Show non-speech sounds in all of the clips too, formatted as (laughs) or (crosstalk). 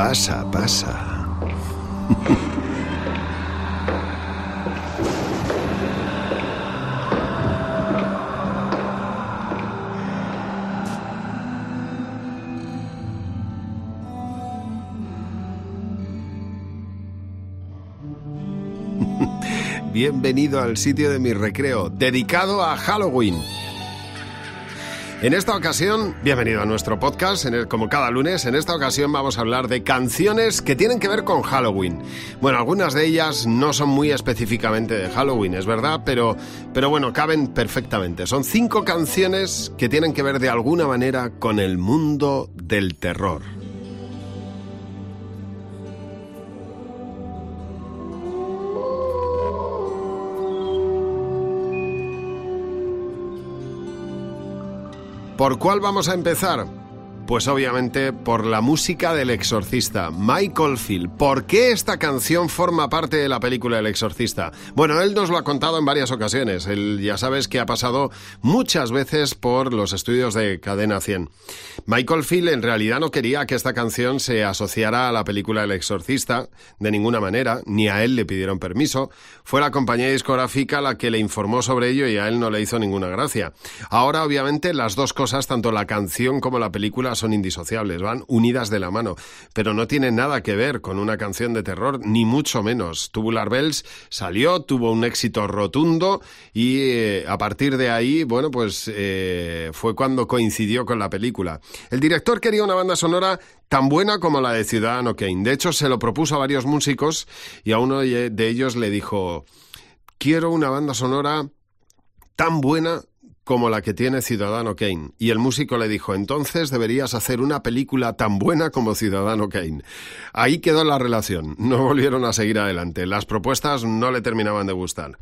Pasa, pasa. (laughs) Bienvenido al sitio de mi recreo, dedicado a Halloween. En esta ocasión, bienvenido a nuestro podcast, como cada lunes, en esta ocasión vamos a hablar de canciones que tienen que ver con Halloween. Bueno, algunas de ellas no son muy específicamente de Halloween, es verdad, pero, pero bueno, caben perfectamente. Son cinco canciones que tienen que ver de alguna manera con el mundo del terror. ¿Por cuál vamos a empezar? Pues obviamente por la música del exorcista, Michael Field. ¿Por qué esta canción forma parte de la película El exorcista? Bueno, él nos lo ha contado en varias ocasiones. Él ya sabes que ha pasado muchas veces por los estudios de Cadena 100. Michael Field en realidad no quería que esta canción se asociara a la película El exorcista de ninguna manera, ni a él le pidieron permiso. Fue la compañía discográfica la que le informó sobre ello y a él no le hizo ninguna gracia. Ahora obviamente las dos cosas, tanto la canción como la película, son indisociables, van unidas de la mano, pero no tienen nada que ver con una canción de terror, ni mucho menos. Tubular Bells salió, tuvo un éxito rotundo y eh, a partir de ahí, bueno, pues eh, fue cuando coincidió con la película. El director quería una banda sonora tan buena como la de Ciudadano Kane. De hecho, se lo propuso a varios músicos y a uno de ellos le dijo, quiero una banda sonora tan buena como la que tiene Ciudadano Kane. Y el músico le dijo, entonces deberías hacer una película tan buena como Ciudadano Kane. Ahí quedó la relación. No volvieron a seguir adelante. Las propuestas no le terminaban de gustar.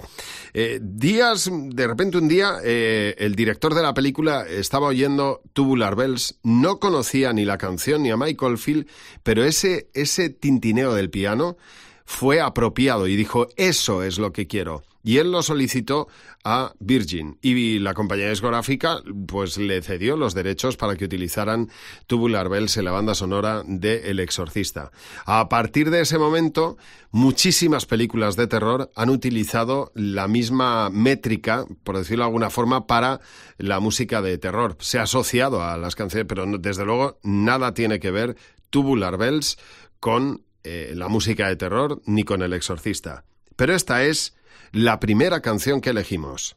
Eh, días, de repente un día, eh, el director de la película estaba oyendo Tubular Bells, no conocía ni la canción ni a Michael Field, pero ese, ese tintineo del piano fue apropiado y dijo, eso es lo que quiero. Y él lo solicitó a Virgin y la compañía discográfica pues le cedió los derechos para que utilizaran Tubular Bells en la banda sonora de El Exorcista. A partir de ese momento, muchísimas películas de terror han utilizado la misma métrica, por decirlo de alguna forma, para la música de terror. Se ha asociado a las canciones, pero desde luego nada tiene que ver Tubular Bells con eh, la música de terror ni con El Exorcista. Pero esta es la primera canción que elegimos.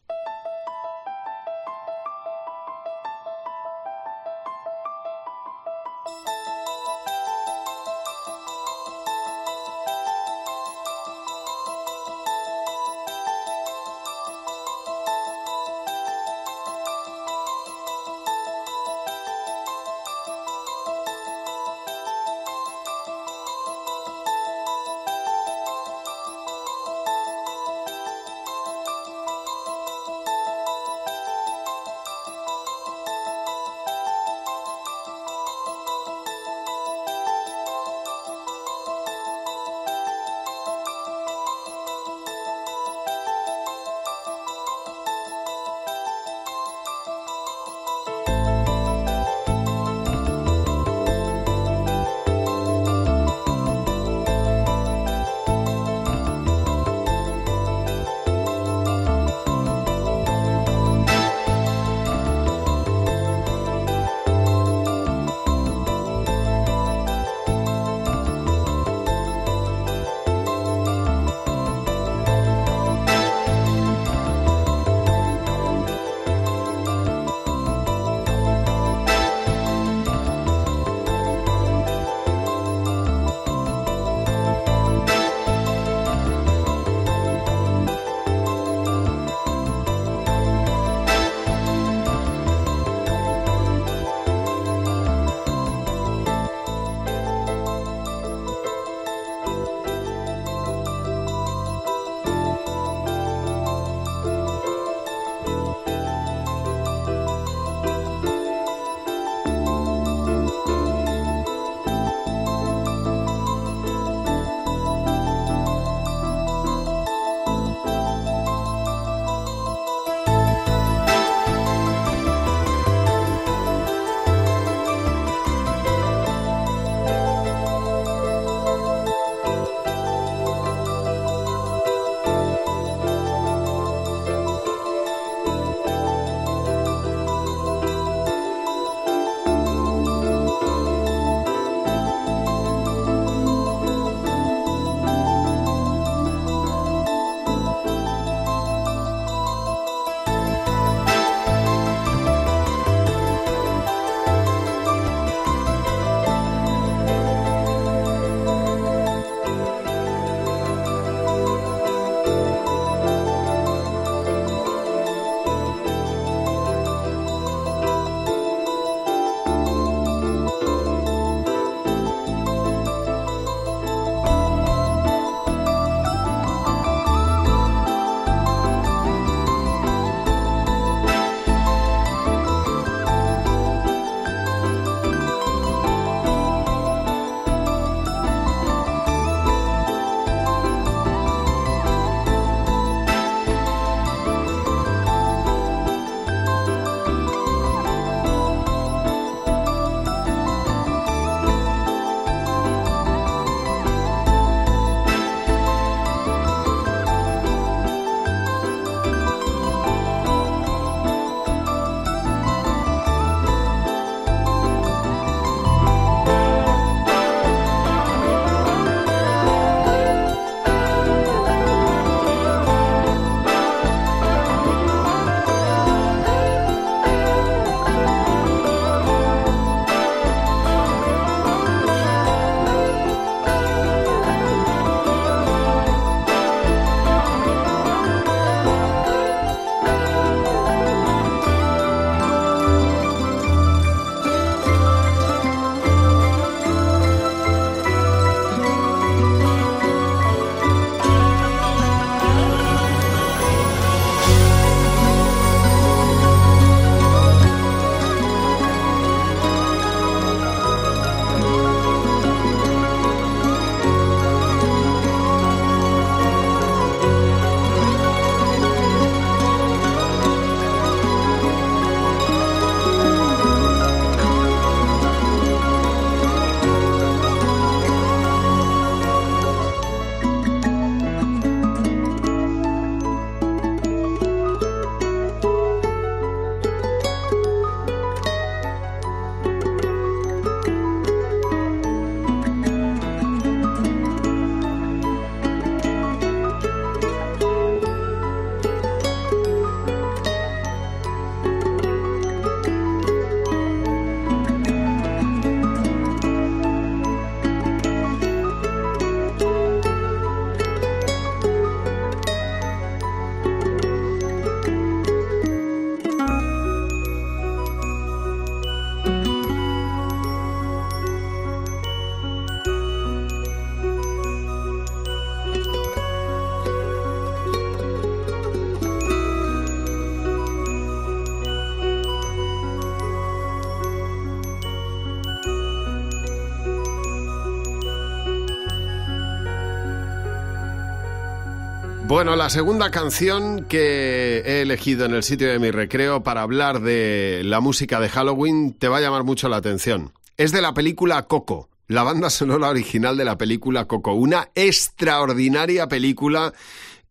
Bueno, la segunda canción que he elegido en el sitio de mi recreo para hablar de la música de Halloween te va a llamar mucho la atención. Es de la película Coco, la banda sonora original de la película Coco, una extraordinaria película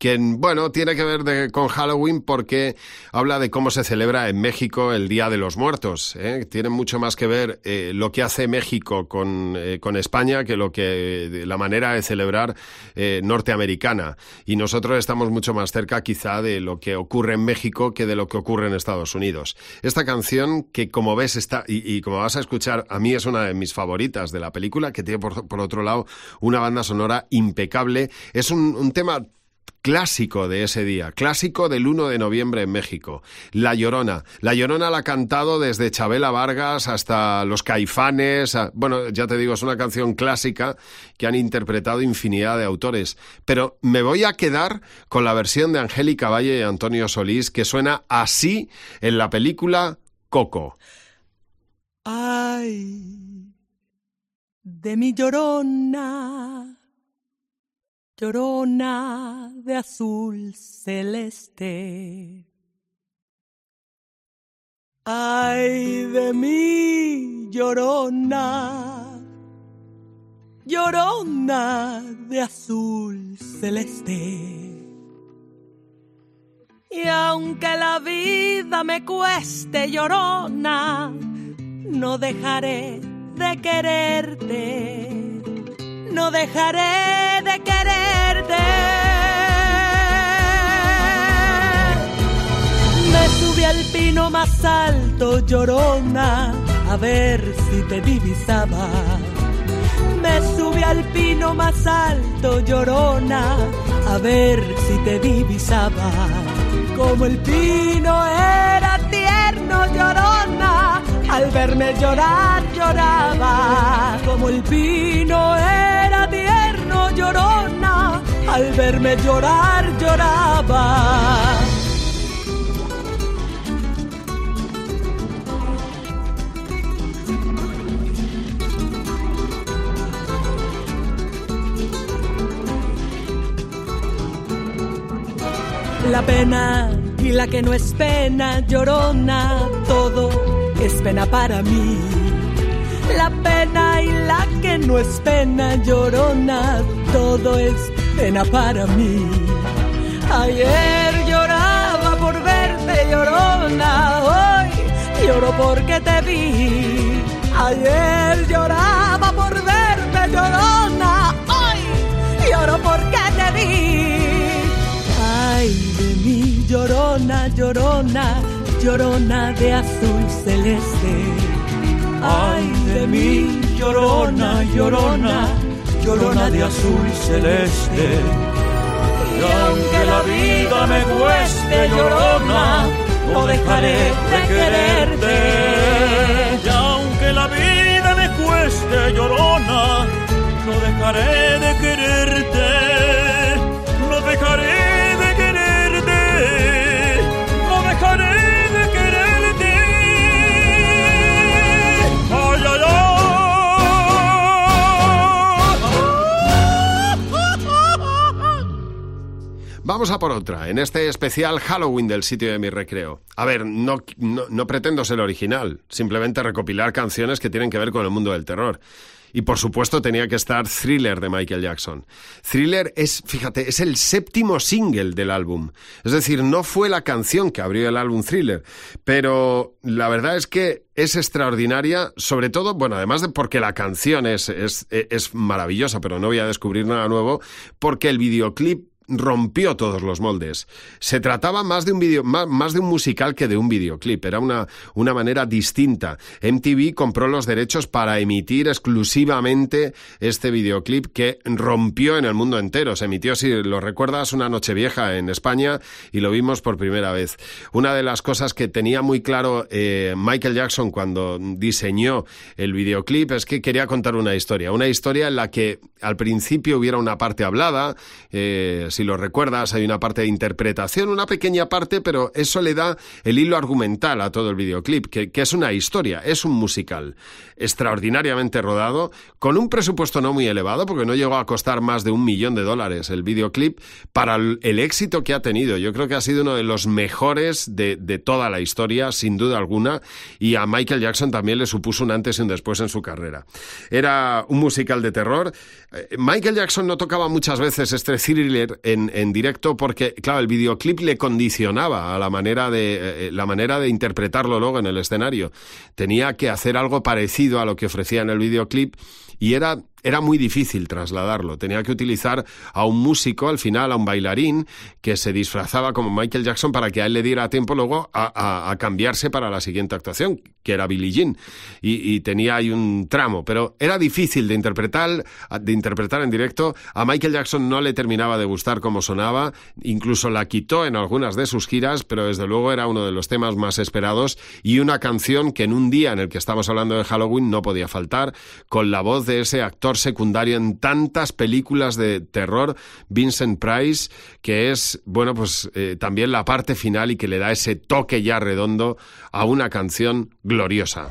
que, bueno, tiene que ver con Halloween porque habla de cómo se celebra en México el Día de los Muertos. ¿eh? Tiene mucho más que ver eh, lo que hace México con, eh, con, España que lo que la manera de celebrar norteamericana. Y nosotros estamos mucho más cerca quizá de lo que ocurre en México que de lo que ocurre en Estados Unidos. Esta canción que como ves está, y, como vas a escuchar, a mí es una de mis favoritas de la película, que tiene por, por otro lado una banda sonora impecable. Es un tema clásico de ese día, clásico del 1 de noviembre en México. La Llorona. La Llorona la ha cantado desde Chabela Vargas hasta Los Caifanes. bueno, ya te digo, es una canción clásica que han interpretado infinidad de autores. Pero me voy a quedar con la versión de Angélica Valle y Antonio Solís que suena así en la película Coco. Ay, de mi llorona llorona de azul celeste. Ay de mí, llorona, llorona de azul celeste. Y aunque la vida me cueste llorona, no dejaré de quererte no dejaré de quererte. Me subí al pino más alto, llorona, a ver si te divisaba. Me subí al pino más alto, llorona, a ver si te divisaba. Como el pino era tierno, llorona, al verme llorar lloraba. Como el pino era llorona, al verme llorar lloraba. La pena y la que no es pena, llorona, todo es pena para mí. La pena y la que no es pena, llorona, todo es pena para mí. Ayer lloraba por verte llorona, hoy lloro porque te vi. Ayer lloraba por verte llorona, hoy lloro porque te vi. Ay de mí llorona, llorona, llorona de azul celeste. Ay de mí llorona, llorona llorona de azul celeste. Y aunque la vida me cueste llorona, no dejaré de quererte. Vamos a por otra, en este especial Halloween del sitio de mi recreo. A ver, no, no, pretendo ser original, simplemente recopilar canciones que tienen que ver con el mundo del terror. Y por supuesto tenía que estar Thriller de Michael Jackson. Thriller es, fíjate, es el séptimo single del álbum. Es decir, no fue la canción que abrió el álbum Thriller, pero la verdad es que es extraordinaria, sobre todo, bueno, además de porque la canción es, es, es maravillosa, pero no voy a descubrir nada nuevo, porque el videoclip rompió todos los moldes. Se trataba más de un video, más, de un musical que de un videoclip. Era una, una manera distinta. MTV compró los derechos para emitir exclusivamente este videoclip que rompió en el mundo entero. Se emitió, si lo recuerdas, una noche vieja en España y lo vimos por primera vez. Una de las cosas que tenía muy claro eh, Michael Jackson cuando diseñó el videoclip es que quería contar una historia. Una historia en la que al principio hubiera una parte hablada, eh, si lo recuerdas, hay una parte de interpretación, una pequeña parte, pero eso le da el hilo argumental a todo el videoclip, que, es una historia, es un musical extraordinariamente rodado, con un presupuesto no muy elevado, porque no llegó a costar más de un millón de dólares el videoclip, para el, éxito que ha tenido. Yo creo que ha sido uno de los mejores de, de toda la historia, sin duda alguna, y a Michael Jackson también le supuso un antes y un después en su carrera. Era un musical de terror. Eh, Michael Jackson no tocaba muchas veces este thriller en, en directo porque, claro, el videoclip le condicionaba a la manera de, eh, eh, la manera de interpretarlo luego en el escenario. Tenía que hacer algo parecido a lo que ofrecía en el videoclip y era era muy difícil trasladarlo. Tenía que utilizar a un músico, al final a un bailarín, que se disfrazaba como Michael Jackson para que a él le diera tiempo luego a, cambiarse para la siguiente actuación, que era Billie Jean. Y, tenía ahí un tramo, pero era difícil de interpretar, de interpretar en directo. A Michael Jackson no le terminaba de gustar cómo sonaba, incluso la quitó en algunas de sus giras, pero desde luego era uno de los temas más esperados y una canción que en un día en el que estamos hablando de Halloween no podía faltar, con la voz de ese actor secundario en tantas películas de terror, Vincent Price, que es, bueno, pues eh, también la parte final y que le da ese toque ya redondo a una canción gloriosa.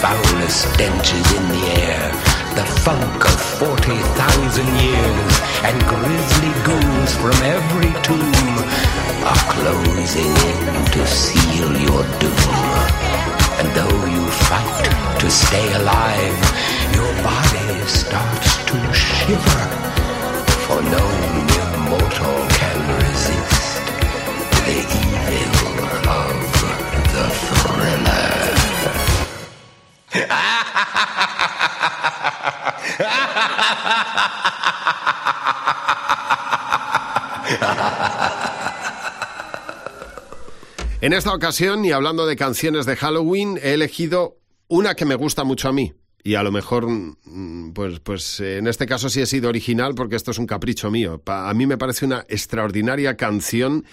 Foulest stenches in the air, the funk of 40,000 years, and grisly ghouls from every tomb are closing in to seal your doom. And though you fight to stay alive, your body starts to shiver, for no mere mortal can resist the evil En esta ocasión, y hablando de canciones de Halloween, he elegido una que me gusta mucho a mí. Y a lo mejor, mm, pues, pues en este caso sí he sido original porque esto es un capricho mío. A mí me parece una extraordinaria canción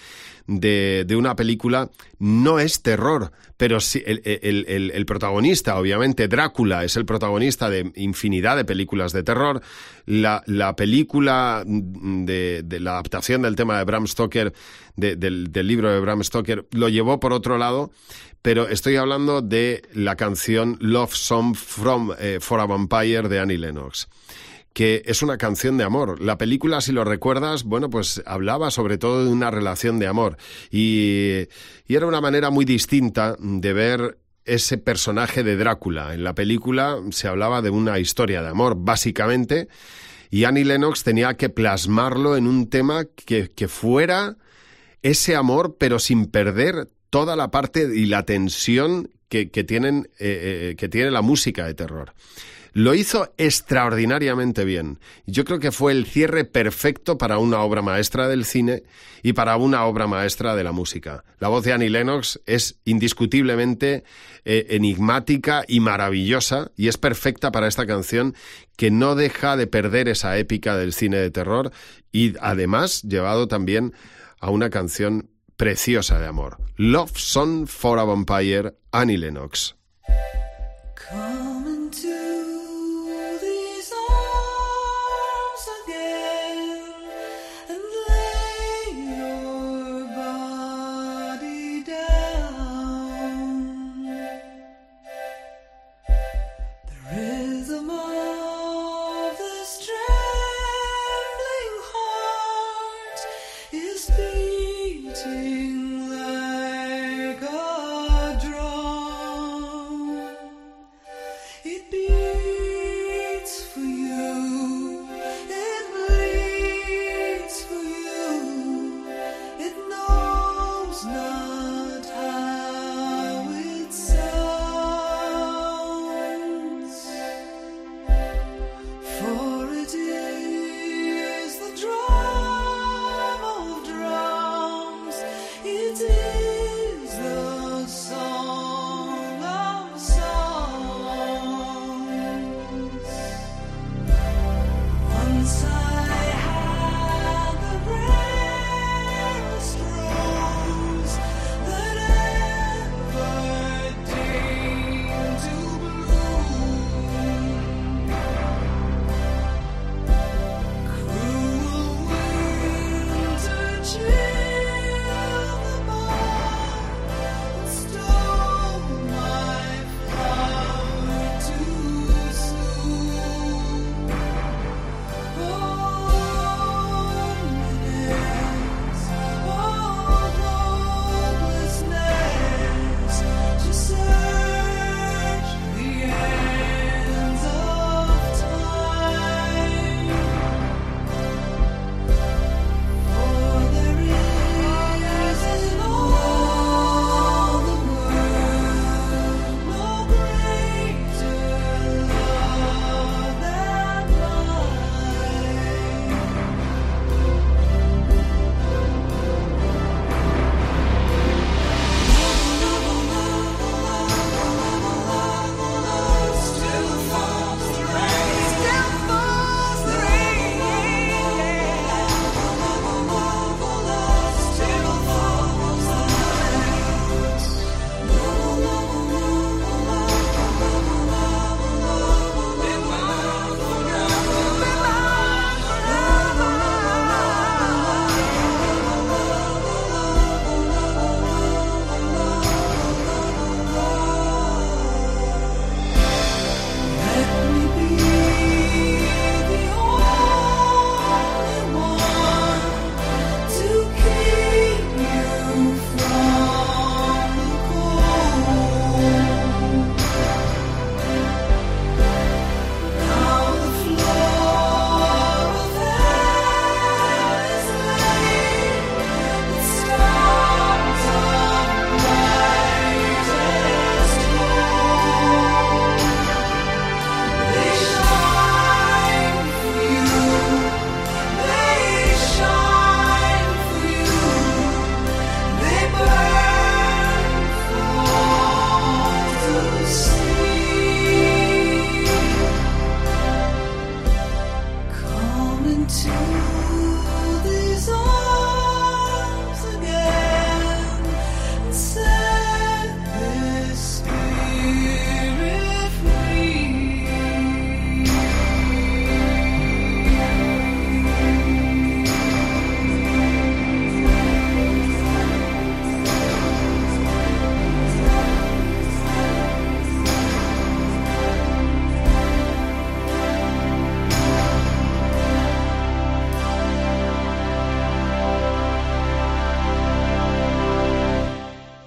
de, de una película. No es terror, pero sí, el, el- el- protagonista, obviamente, Drácula, es el protagonista de infinidad de películas de terror. La, la película de, la adaptación del tema de Bram Stoker, de- del, del libro de Bram Stoker, lo llevó por otro lado, pero estoy hablando de la canción Love Song from, eh, for a Vampire de Annie Lennox que es una canción de amor. La película, si lo recuerdas, bueno, pues hablaba sobre todo de una relación de amor. Y, y era una manera muy distinta de ver ese personaje de Drácula. En la película se hablaba de una historia de amor, básicamente, y Annie Lennox tenía que plasmarlo en un tema que, fuera ese amor, pero sin perder toda la parte y la tensión que, que tienen, eh, eh, que tiene la música de terror. Lo hizo extraordinariamente bien. Yo creo que fue el cierre perfecto para una obra maestra del cine y para una obra maestra de la música. La voz de Annie Lennox es indiscutiblemente eh, enigmática y maravillosa y es perfecta para esta canción que no deja de perder esa épica del cine de terror y además llevado también a una canción preciosa de amor. Love Song for a Vampire, Annie Lennox.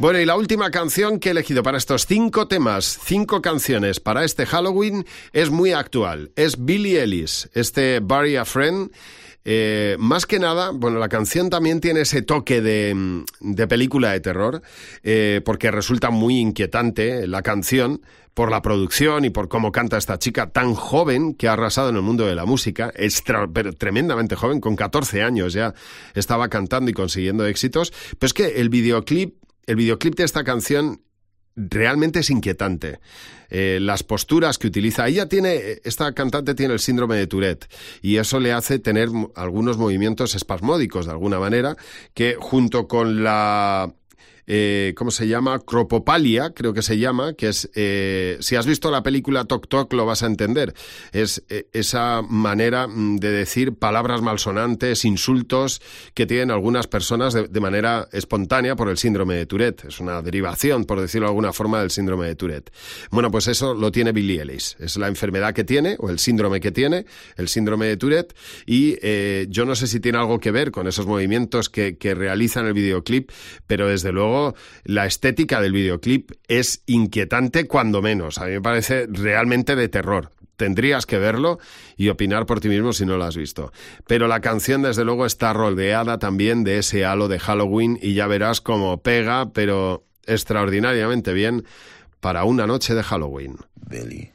Bueno, y la última canción que he elegido para estos cinco temas, cinco canciones para este Halloween, es muy actual. Es Billie Ellis, este Barry a Friend. Eh, más que nada, bueno, la canción también tiene ese toque de, de película de terror, eh, porque resulta muy inquietante la canción por la producción y por cómo canta esta chica tan joven que ha arrasado en el mundo de la música, pero tremendamente joven, con 14 años ya estaba cantando y consiguiendo éxitos. Pero es que el videoclip, el videoclip de esta canción realmente es inquietante. Eh, las posturas que utiliza. Ella tiene, esta cantante tiene el síndrome de Tourette y eso le hace tener algunos movimientos espasmódicos de alguna manera que junto con la eh, ¿cómo se llama? Cropopalia, creo que se llama, que es, eh, si has visto la película Tok Tok lo vas a entender, es eh, esa manera mm, de decir palabras malsonantes, insultos que tienen algunas personas de, manera espontánea por el síndrome de Tourette, es una derivación, por decirlo de alguna forma, del síndrome de Tourette. Bueno, pues eso lo tiene Billie Ellis, es la enfermedad que tiene, o el síndrome que tiene, el síndrome de Tourette, y eh, yo no sé si tiene algo que ver con esos movimientos que, que realiza en el videoclip, pero desde luego la estética del videoclip es inquietante cuando menos. A mí me parece realmente de terror. Tendrías que verlo y opinar por ti mismo si no lo has visto. Pero la canción, desde luego, está rodeada también de ese halo de Halloween y ya verás cómo pega, pero extraordinariamente bien para una noche de Halloween. Billy.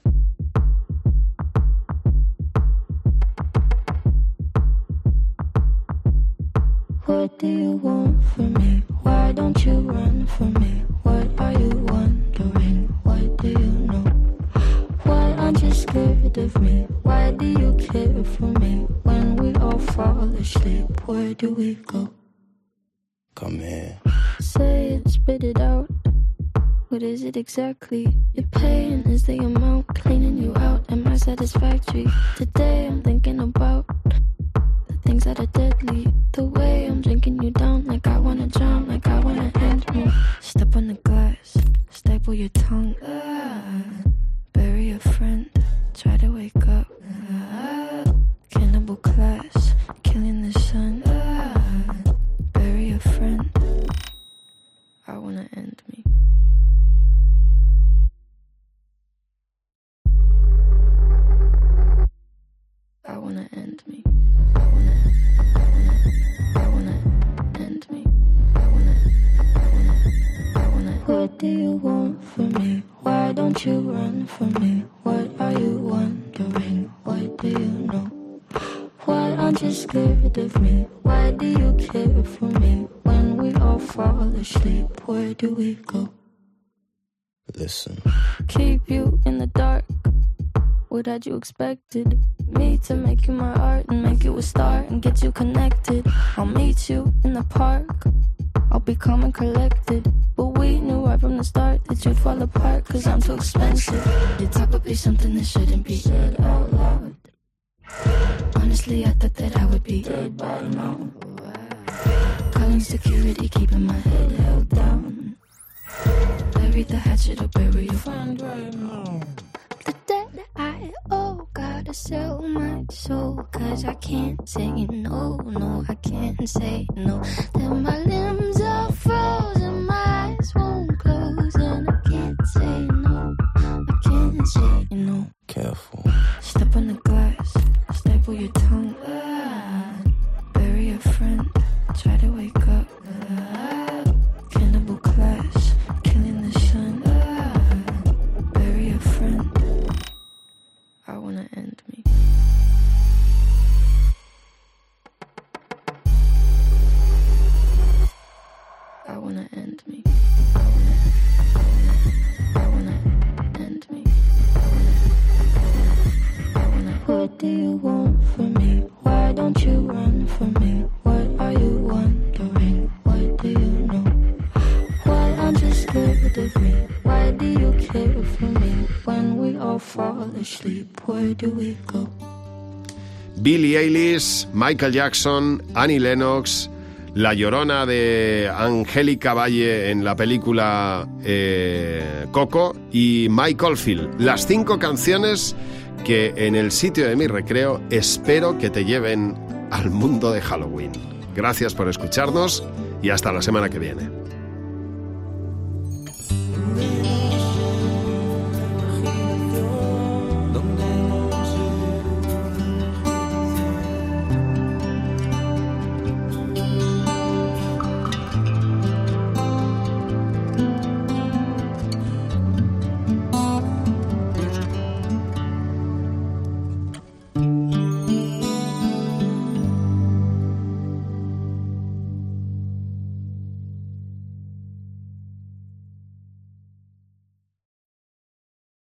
What do you want from me? Why don't you run from me? What are you wondering? What do you know? Why aren't you scared of me? Why do you care for me? When we all fall asleep, where do we go? Come here. Say it, spit it out. What is it exactly? Your pain is the amount cleaning you out. Am I satisfactory? Today I'm thinking about things that are deadly. The way I'm drinking you down, like I wanna drown, like I wanna end me. Step on the glass, staple your tongue. Bury a friend, try to wake up. Cannibal class, killing the sun. Bury a friend. I wanna end don't you run from me? What are you wondering? What do you know? Why aren't you scared of me? Why do you care for me? When we all fall asleep, where do we go? Listen. Keep you in the dark. What had you expected? Me to make you my art and make you a star and get you connected. I'll meet you in the park. Be calm and collected. But we knew right from the start that you'd fall apart cause I'm too expensive. Would be something that shouldn't be said out loud. Honestly, I thought that I would be dead by now. Calling security, keeping my head held down. Bury the hatchet or bury your friend right now. The debt I owe, gotta sell my soul. Cause I can't say no, no, I can't say no. Then my limbs all fall asleep, where do we go? Billie Eilish, Michael Jackson, Annie Lennox, La Llorona de Angélica Valle en la película eh, Coco y Mike Oldfield. Las cinco canciones que en el sitio de mi recreo espero que te lleven al mundo de Halloween. Gracias por escucharnos y hasta la semana que viene.